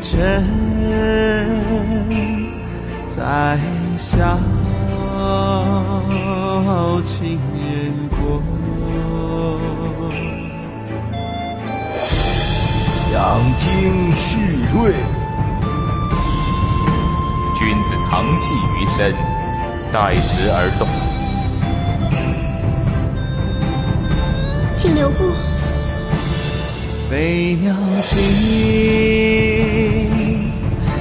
尘在笑情人过。养精蓄锐，君子藏器于身，待时而动。请留步。飞鸟尽，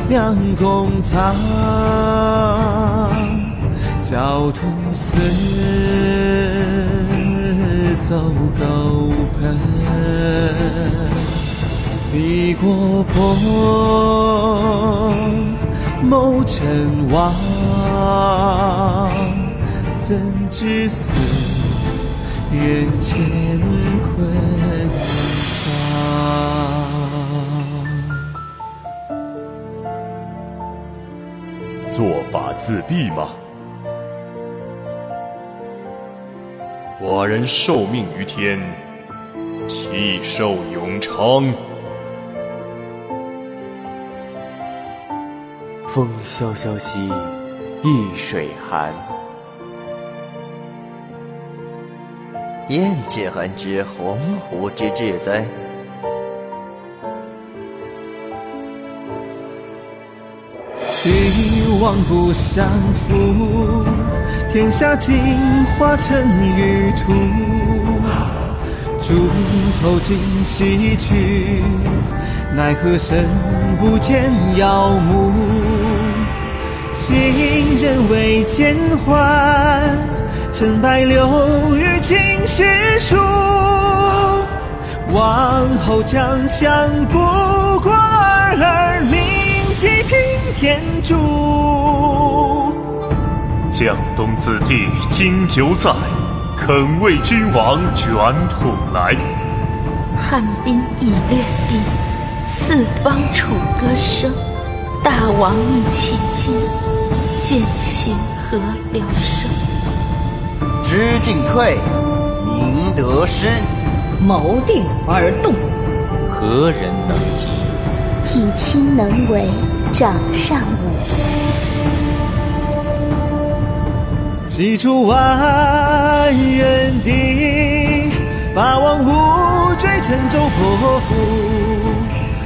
良弓藏，焦土似走狗烹。避过破，谋成王，怎知死人间昆自毙吗？寡人受命于天，弃寿永昌。风萧萧兮易水寒，燕雀安知鸿鹄之志哉！帝王不相负，天下尽化成余土。诸侯尽西去，奈何身不见妖墓？今人未见还，成败留于青史书。往后将相不过尔尔，铭记平天诛。江东子弟今犹在，肯为君王卷土来。汉兵已略地，四方楚歌声。大王意其境，见其何了生？知进退，明得失，谋定而动。何人能及？体亲能为，掌上舞。西出万人敌，八王无追，沉舟破釜。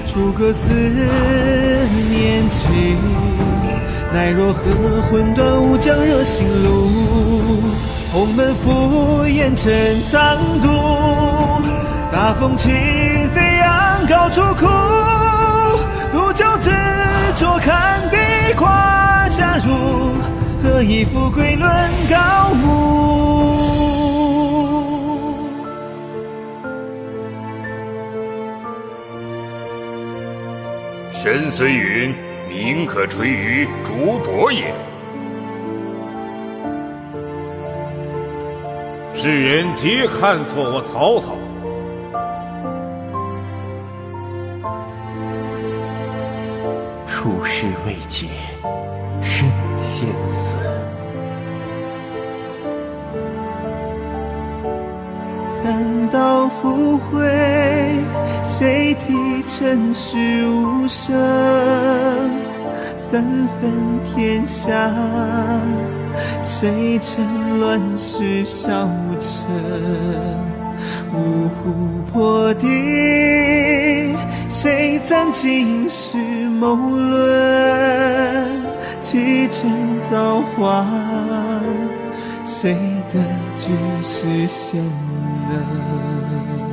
楚歌思念起，奈若何魂断，吾将热心路。鸿门赴烟尘苍渡，大风起飞扬高处哭。独就自酌看碧华下入，何以富贵论高木？神虽云：“名可垂于竹帛也。”世人皆看错我曹操。处事未解，身先死。单刀赴会，谁替尘世无声？三分天下，谁趁乱世小臣？五虎破敌，谁赞今世谋论？七阵造化，谁的局是先能？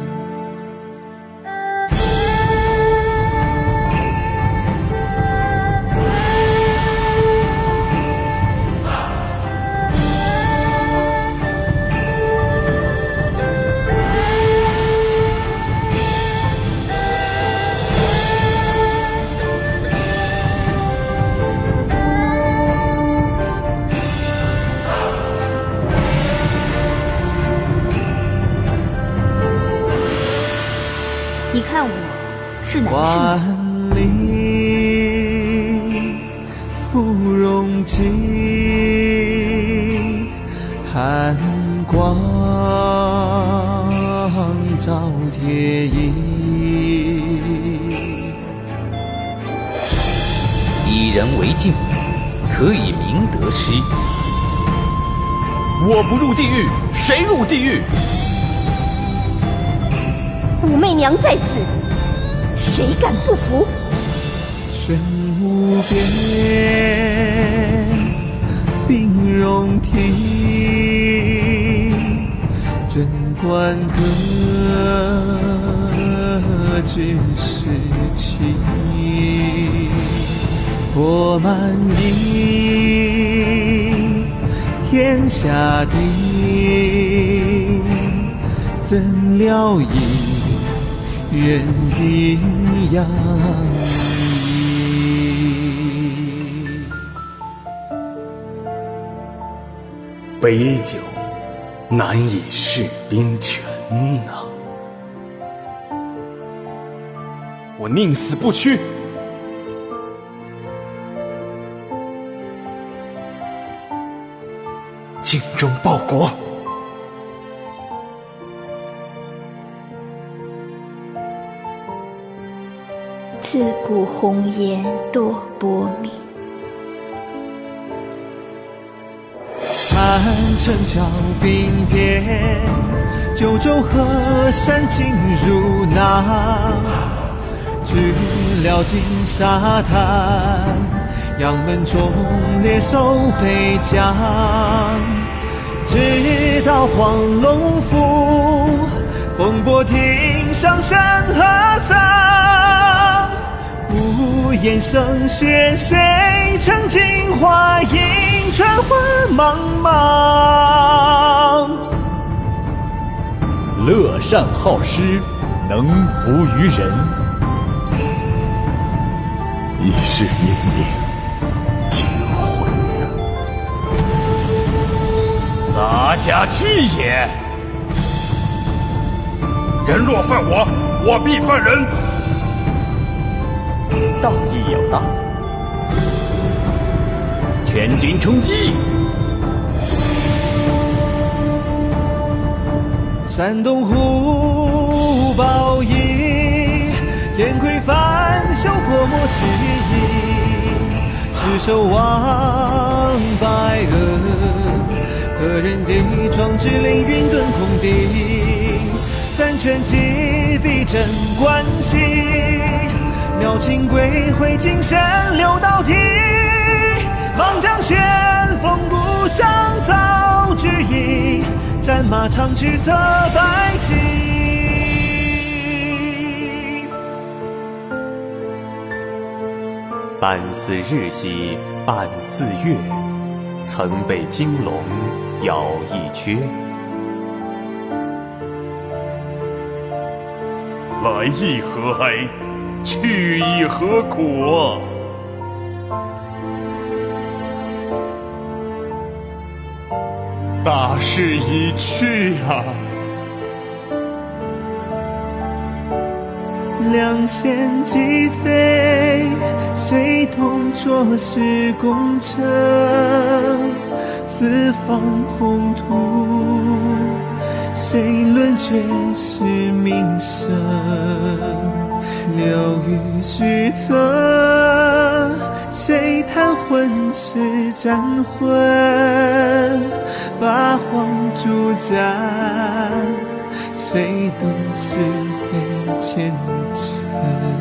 是男是万女？里芙蓉镜，寒光照铁衣。以人为镜，可以明得失。我不入地狱，谁入地狱？武媚娘在此，谁敢不服？身无边，冰容体，贞观阁，知时期，火满溢，天下定，怎料一人一样。杯酒难以释兵权呐！我宁死不屈！精忠报国！自古红颜多薄命。看城桥冰点，九州河山尽入囊。举辽金沙滩，杨门忠烈守北疆。直到黄龙府，风波亭上山河丧。无言声雪，谁曾镜花映春花茫茫？乐善好施，能服于人。一世英名尽毁。洒家去也！人若犯我，我必犯人。道义有道，全军冲击！山东虎豹翼，天魁翻修泼墨之意，赤手望白鹅，何人敌壮志凌云遁空地？三拳击毙镇关西。鸟尽归回，金身留到底。莽将旋风不上早知意，战马长驱策百骑。半似日兮半似月，曾被金龙咬一缺。来意何哀？去意何苦？大势已去啊！两弦击飞，谁同卓氏功成？四方宏图，谁论绝世名声？流于史册，谁谈混世战魂？八荒诸战，谁度是非前尘？